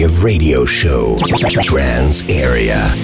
Area Radio Show. Trance Area.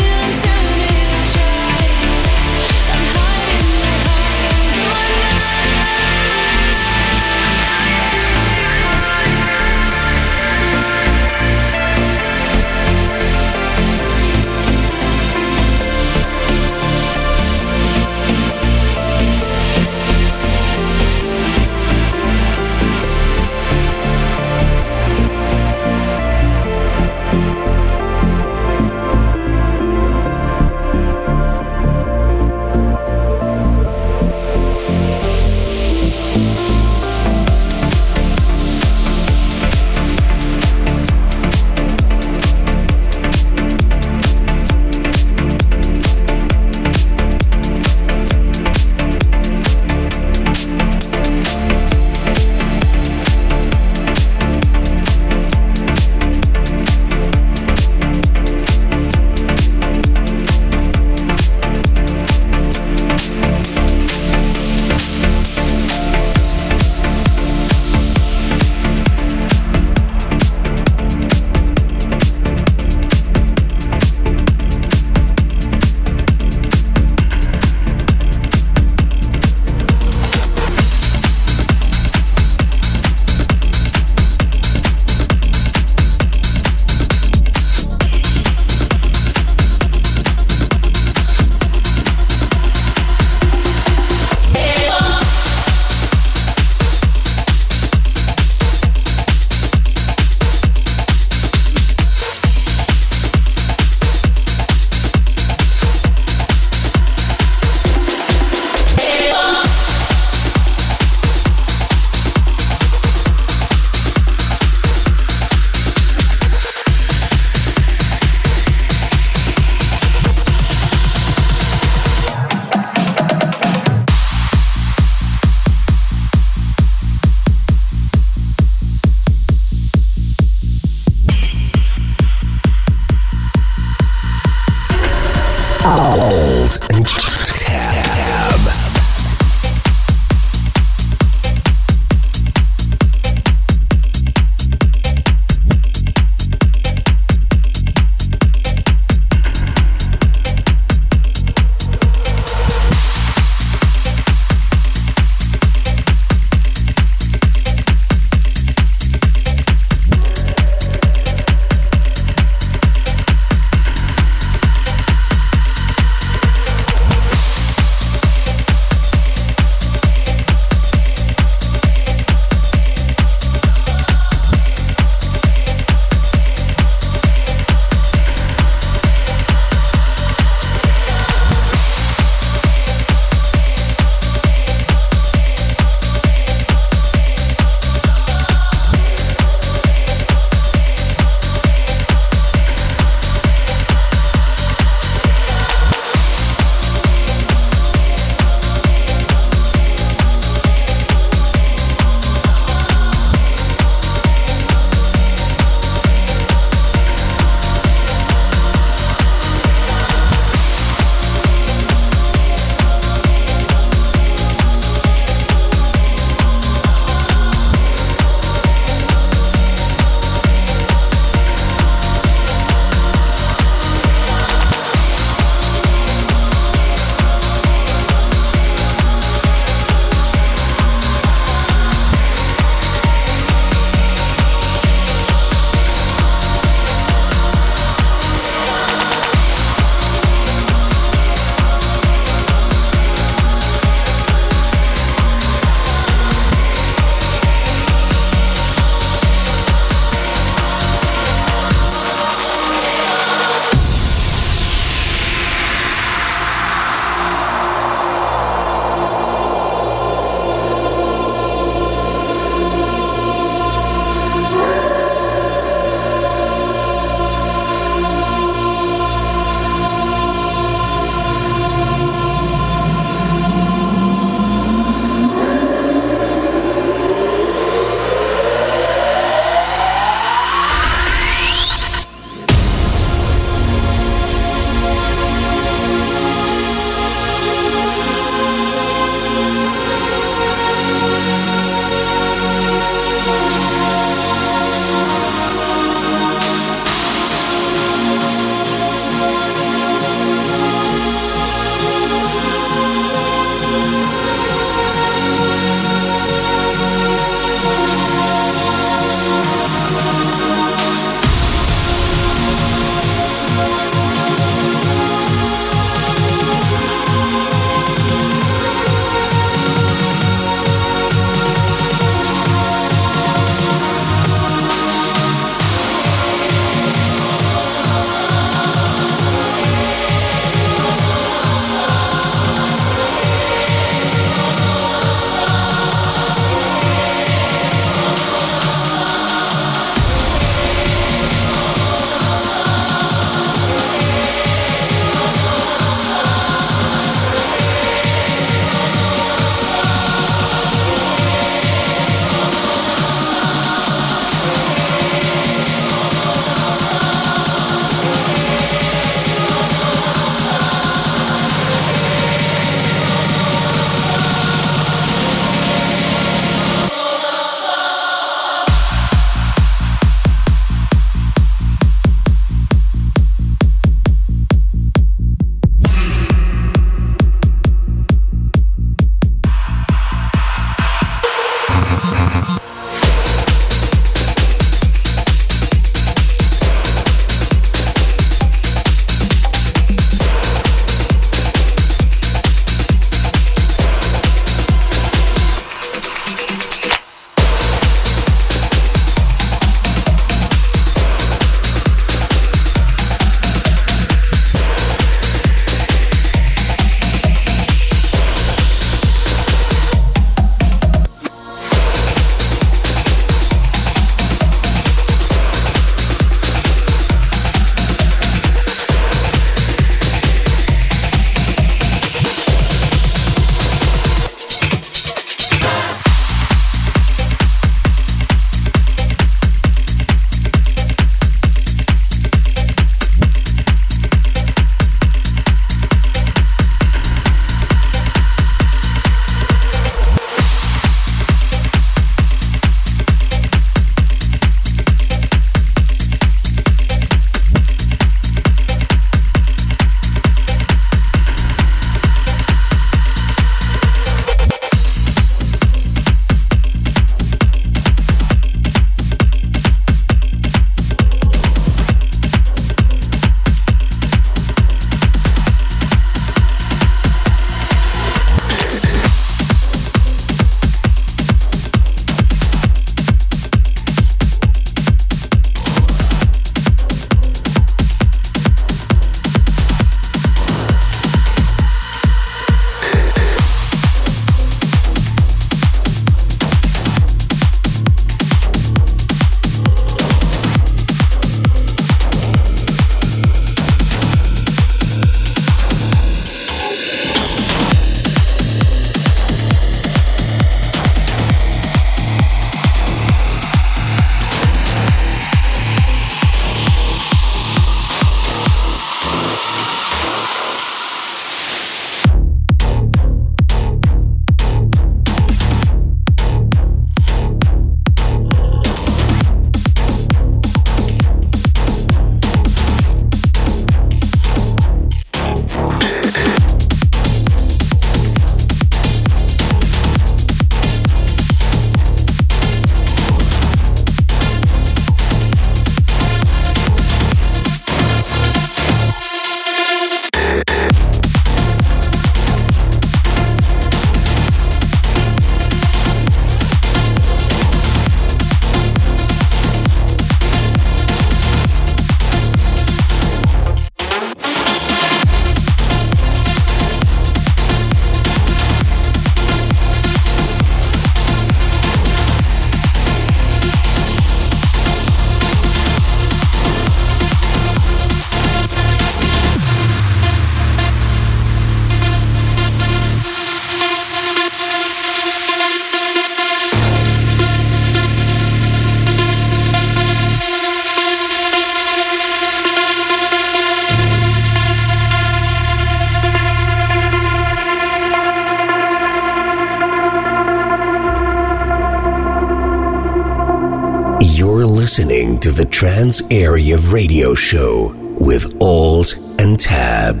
Listening to the Trance Area Radio Show with Alt and Tab.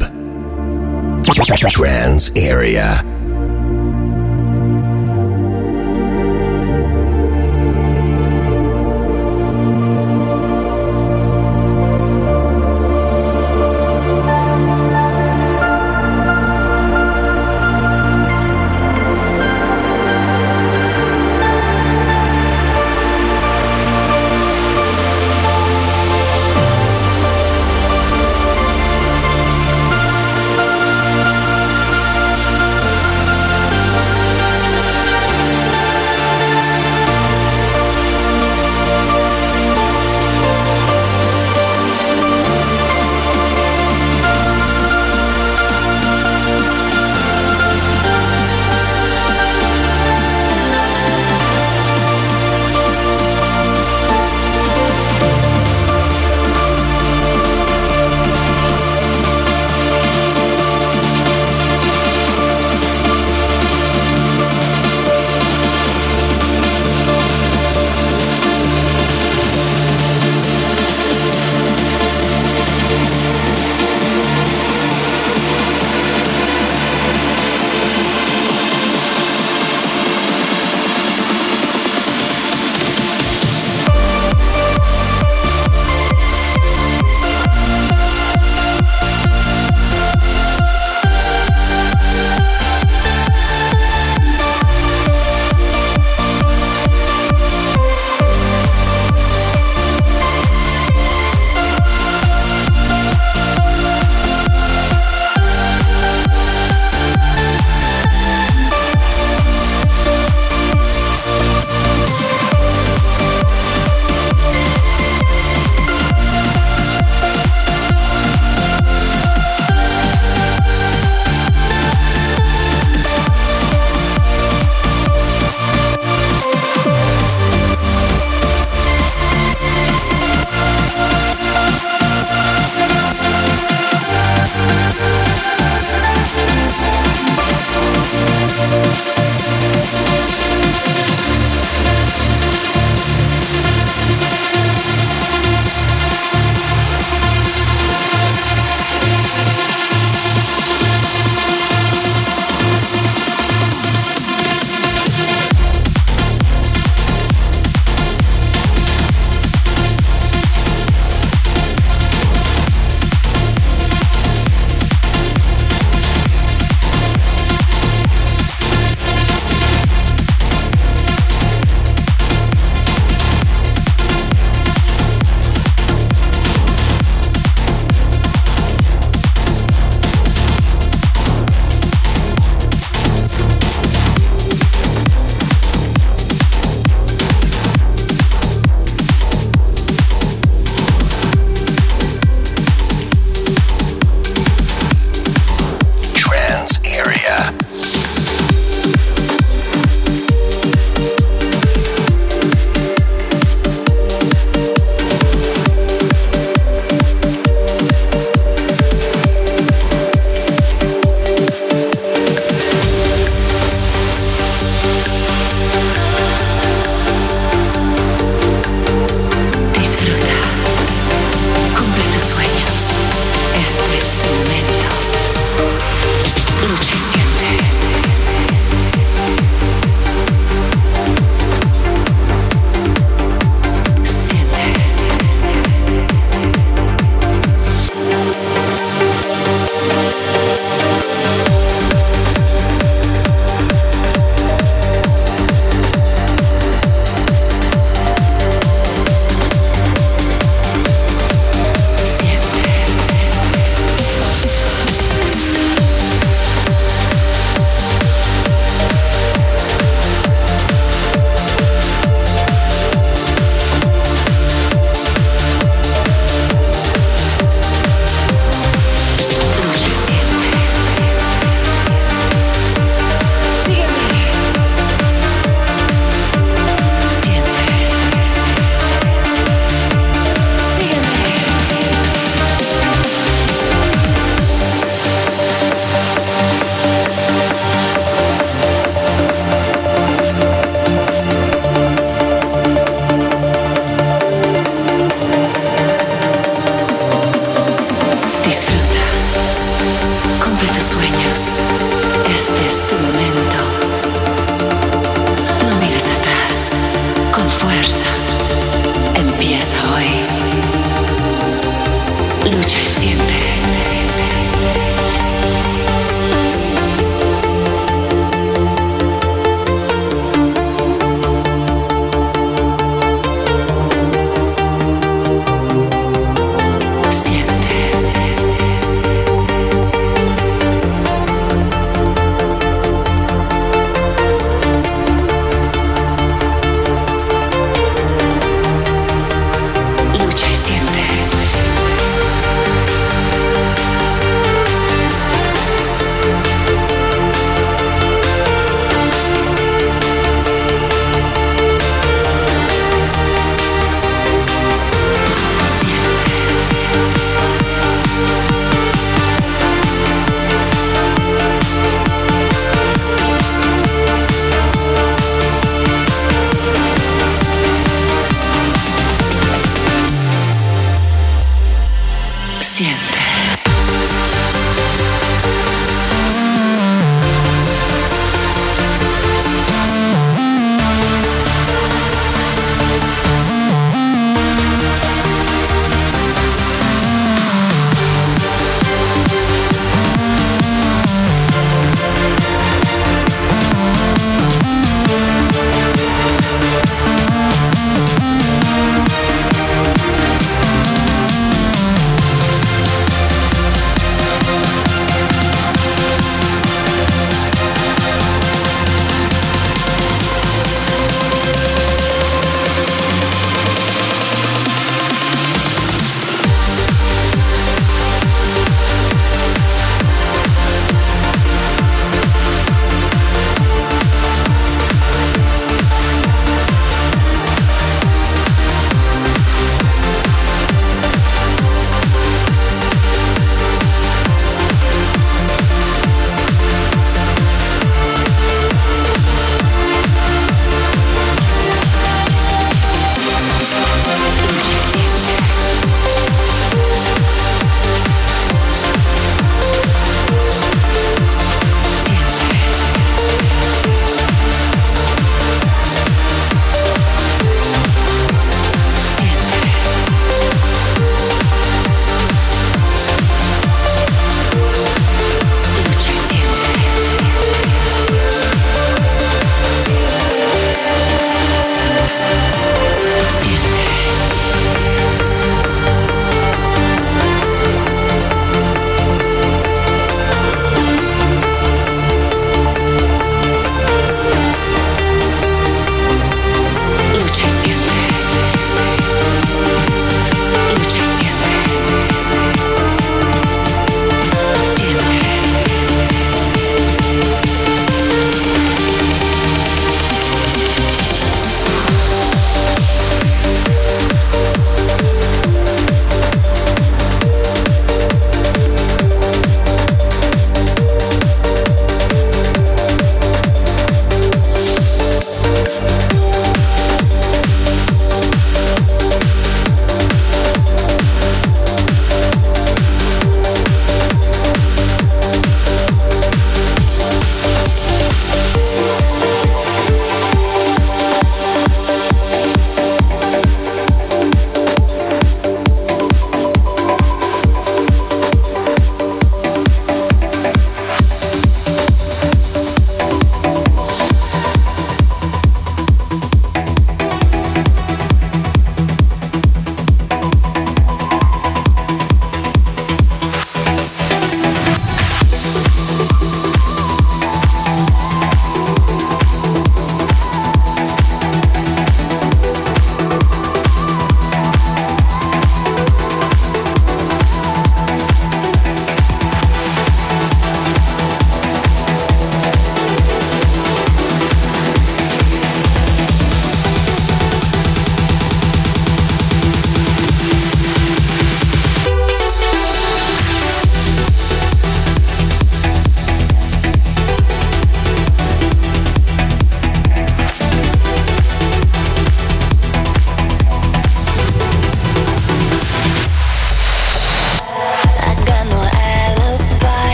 Trance Area.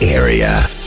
Area.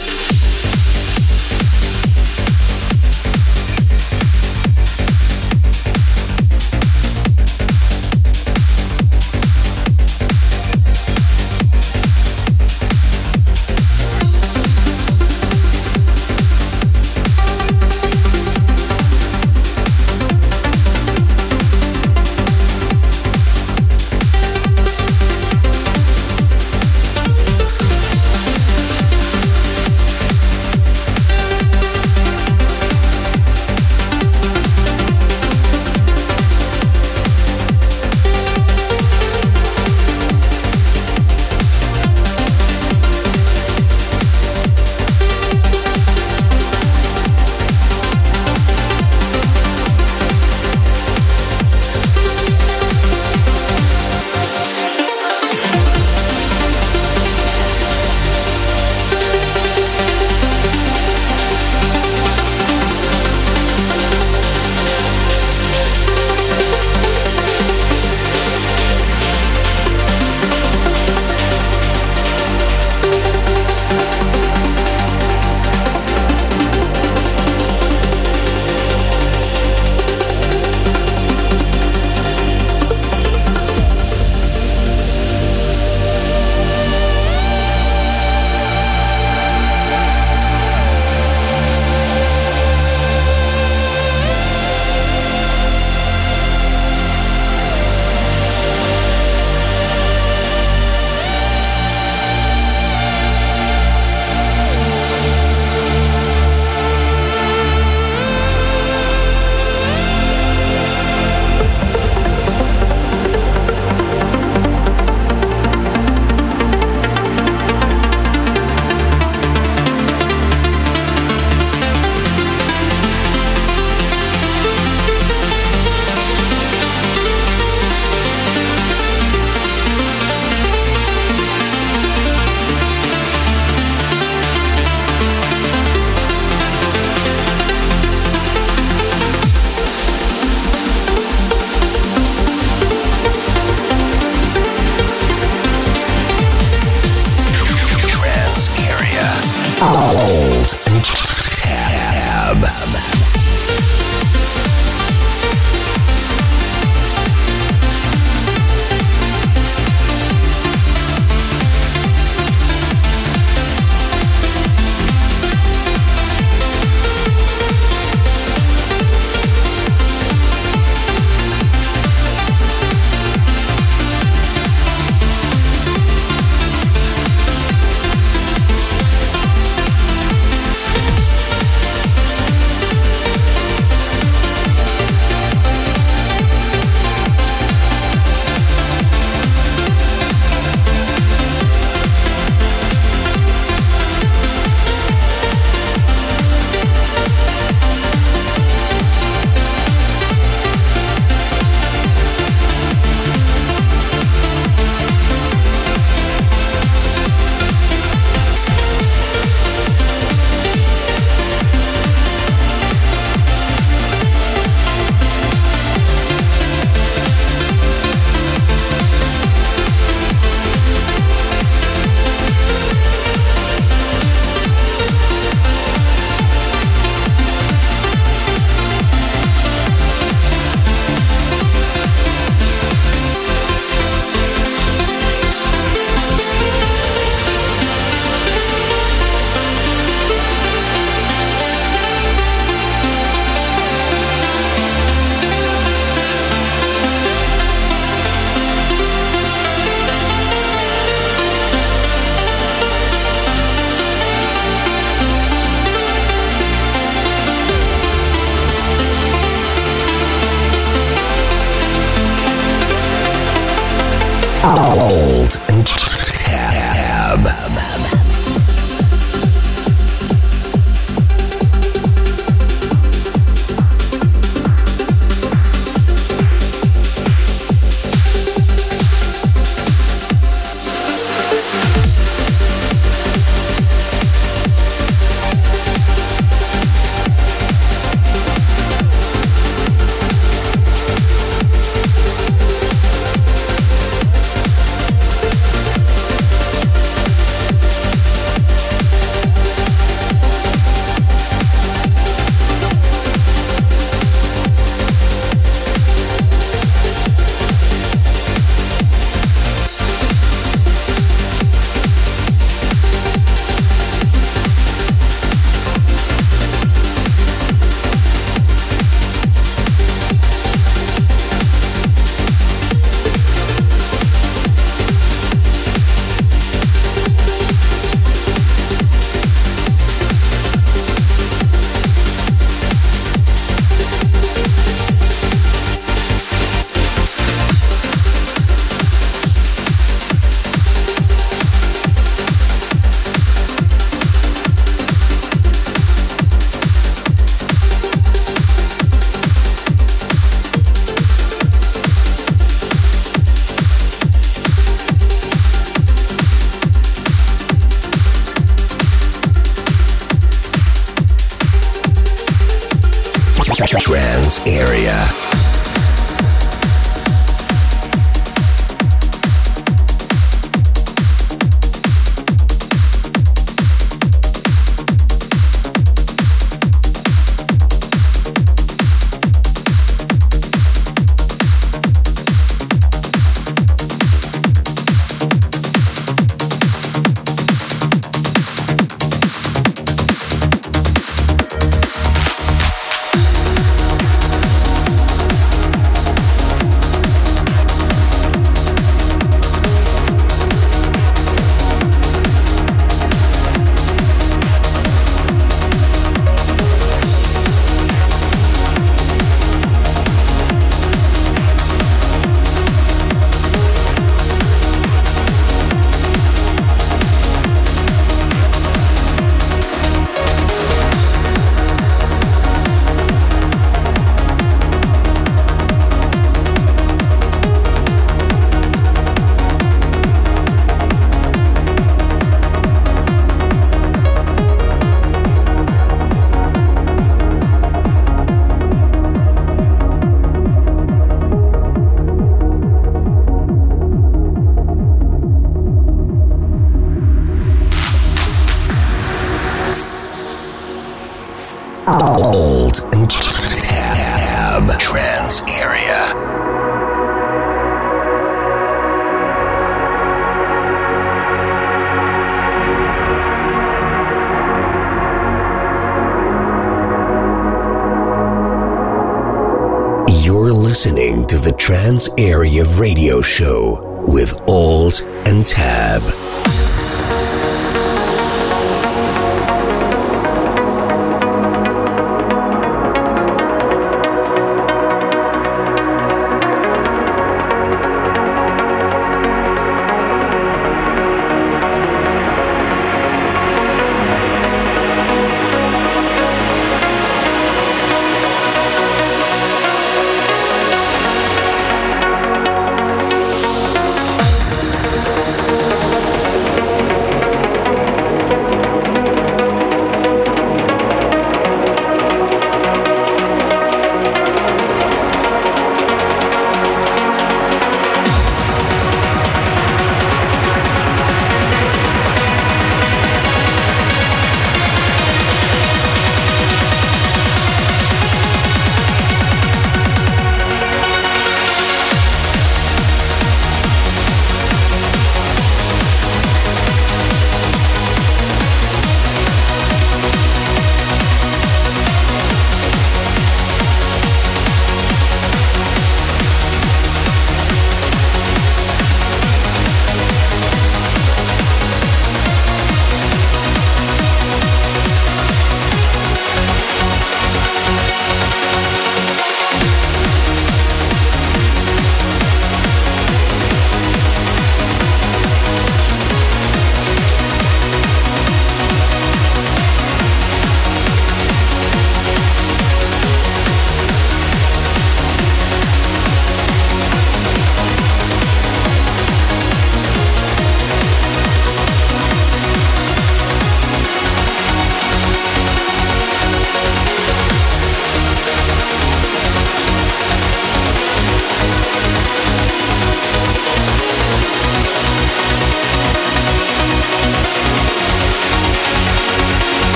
Trance Area Radio Show with Alt and Tab.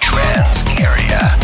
Trance Area.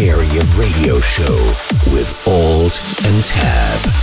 Area Radio Show with Alt and Tab.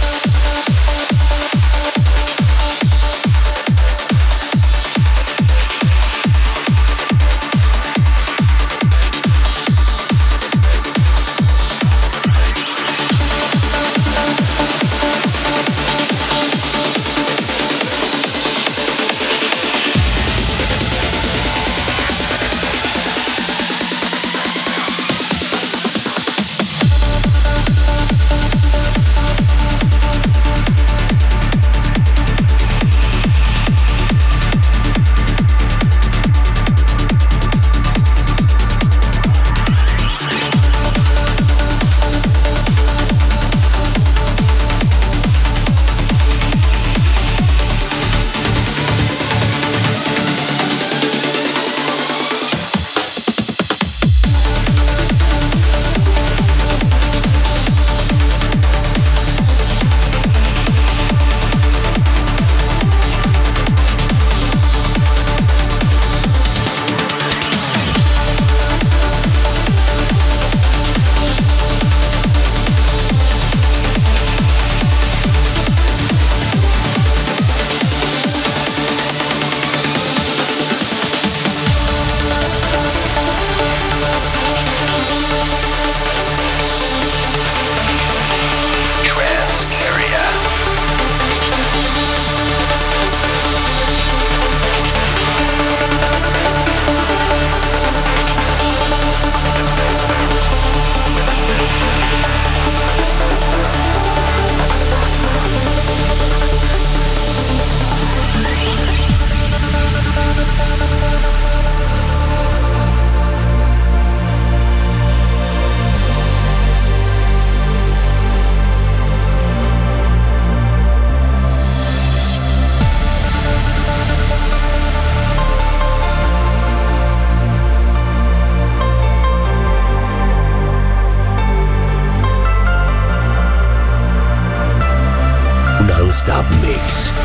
Mix.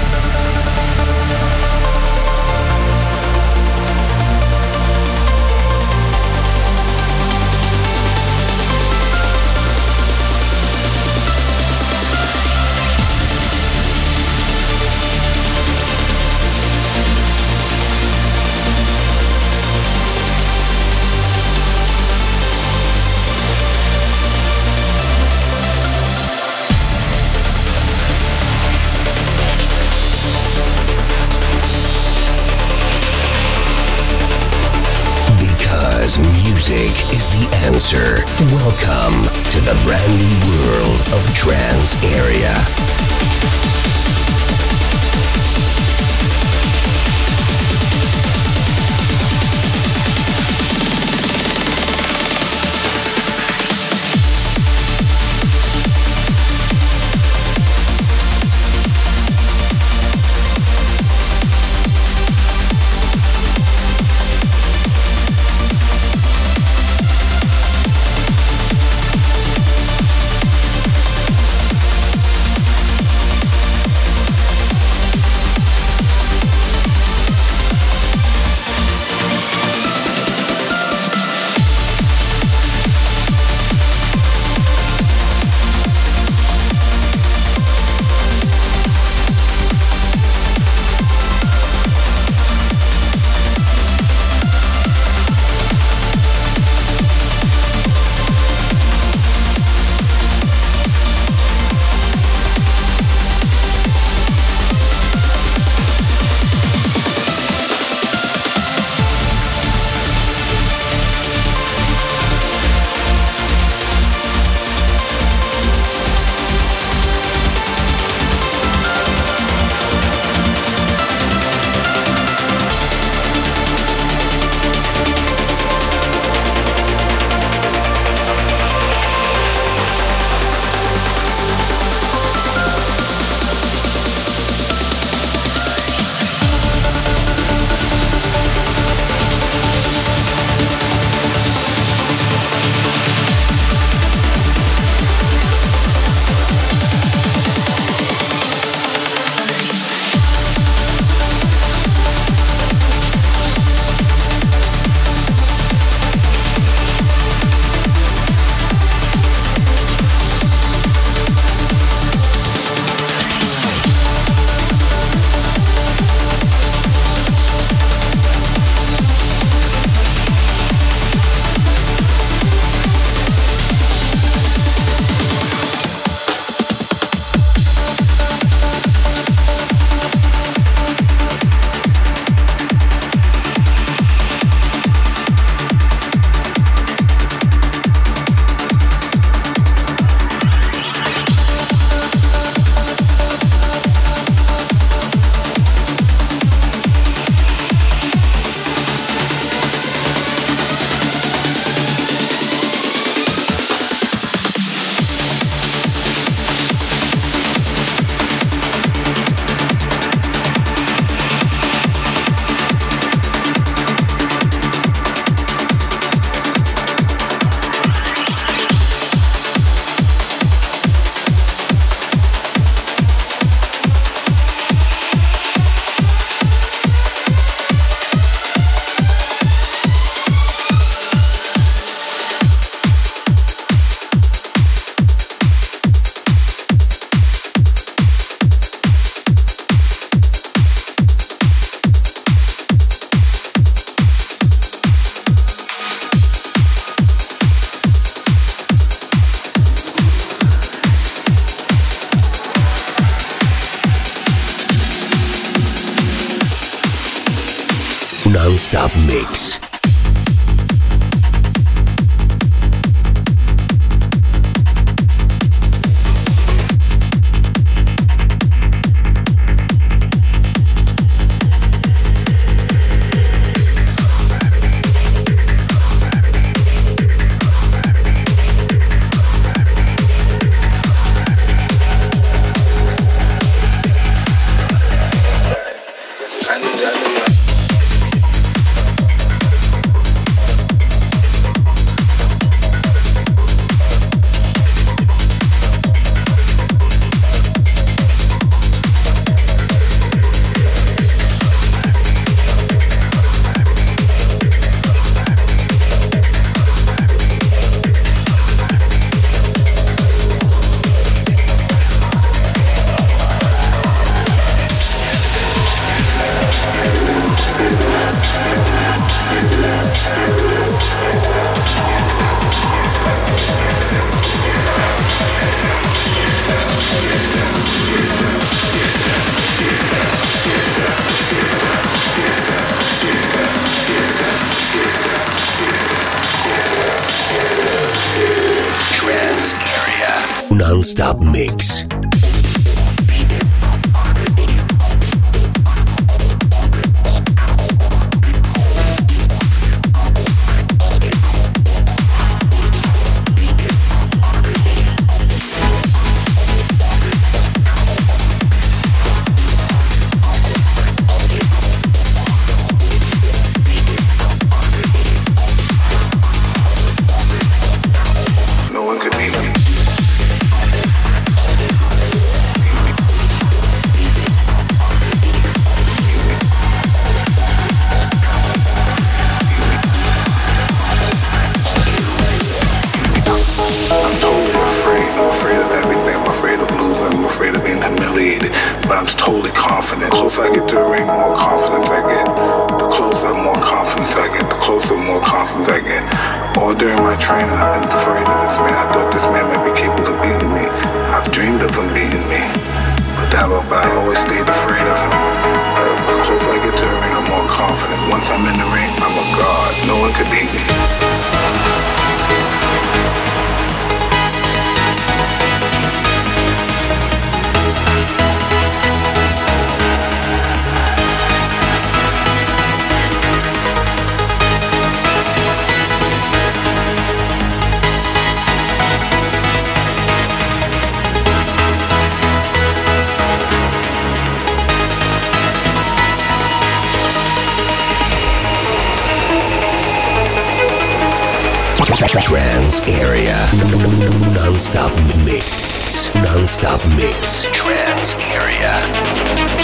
Non-stop mix. Trance area.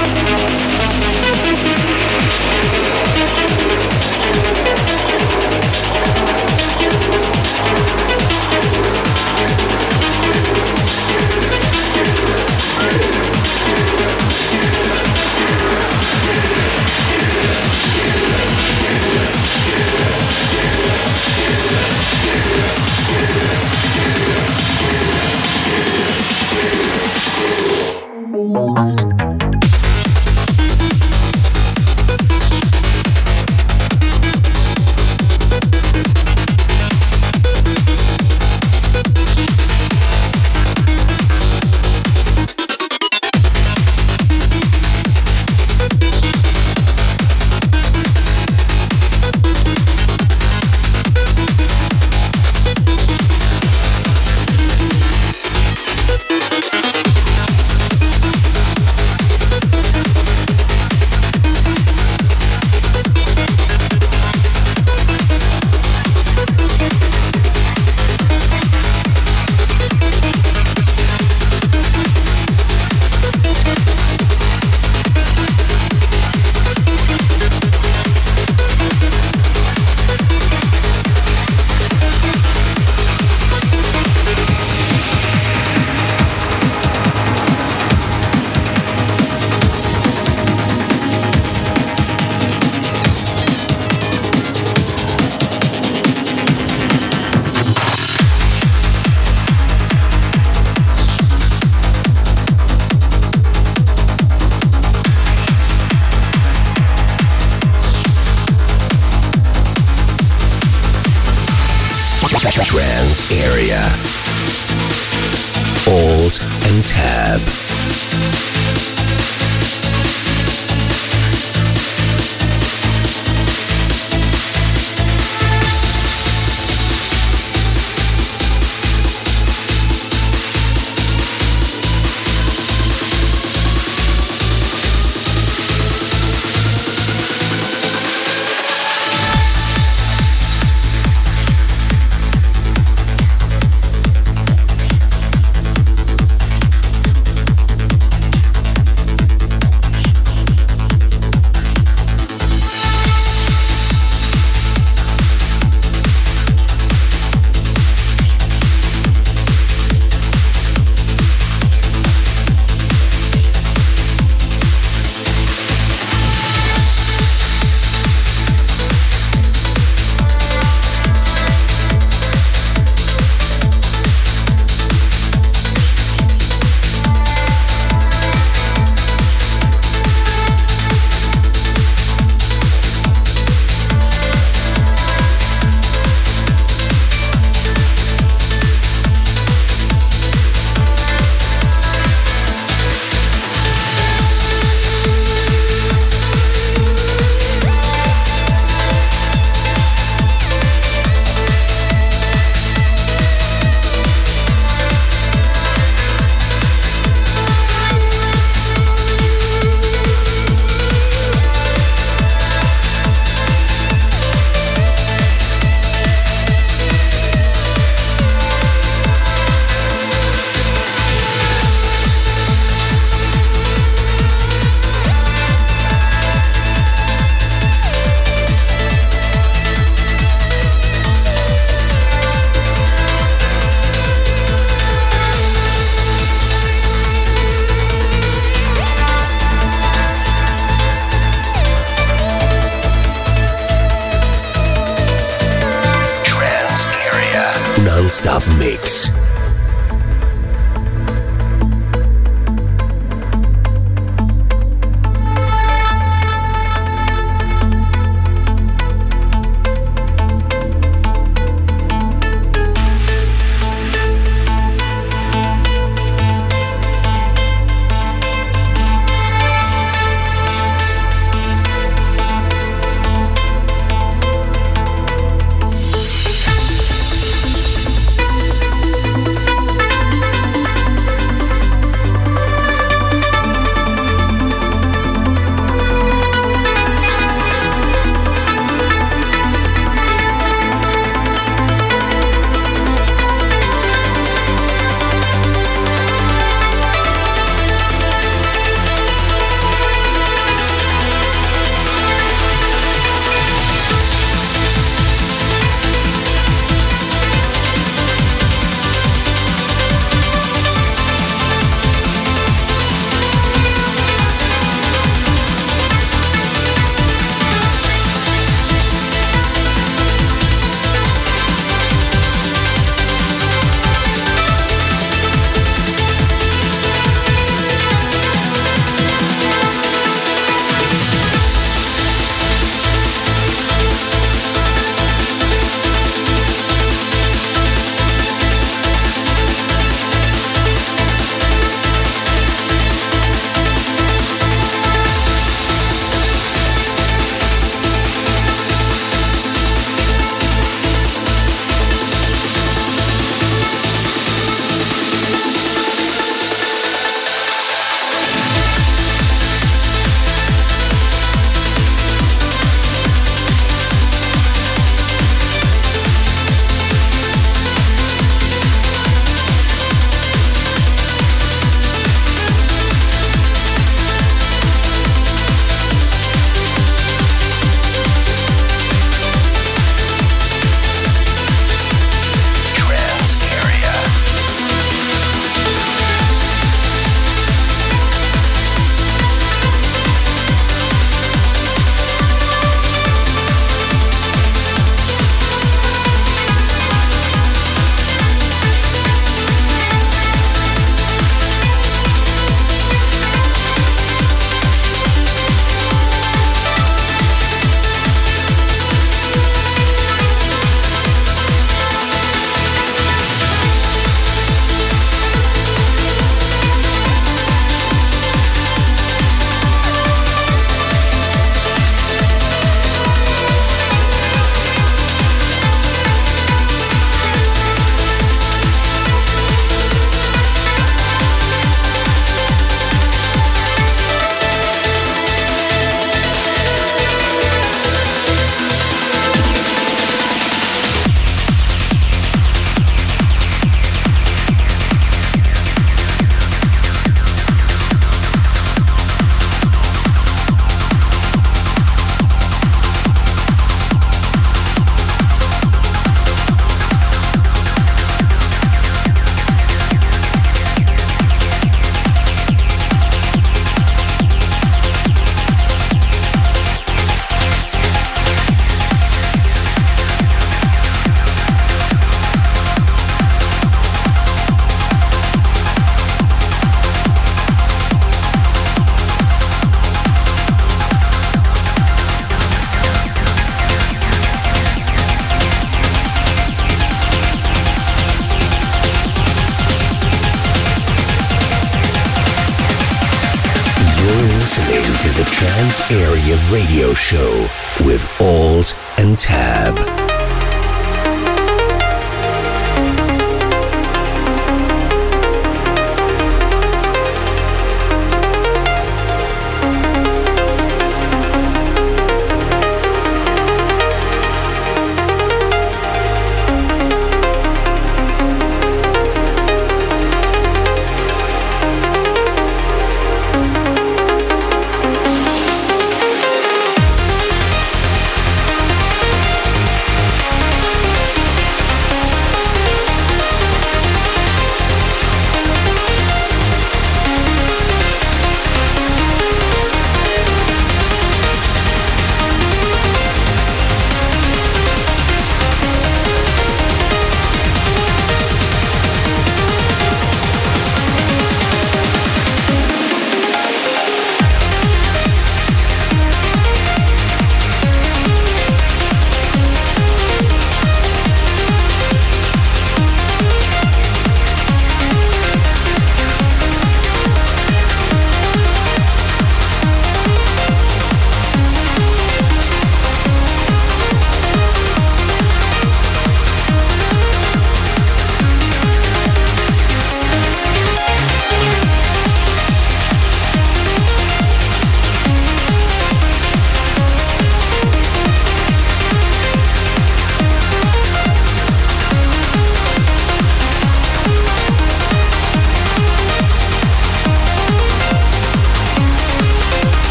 Radio show with Alt and Tab.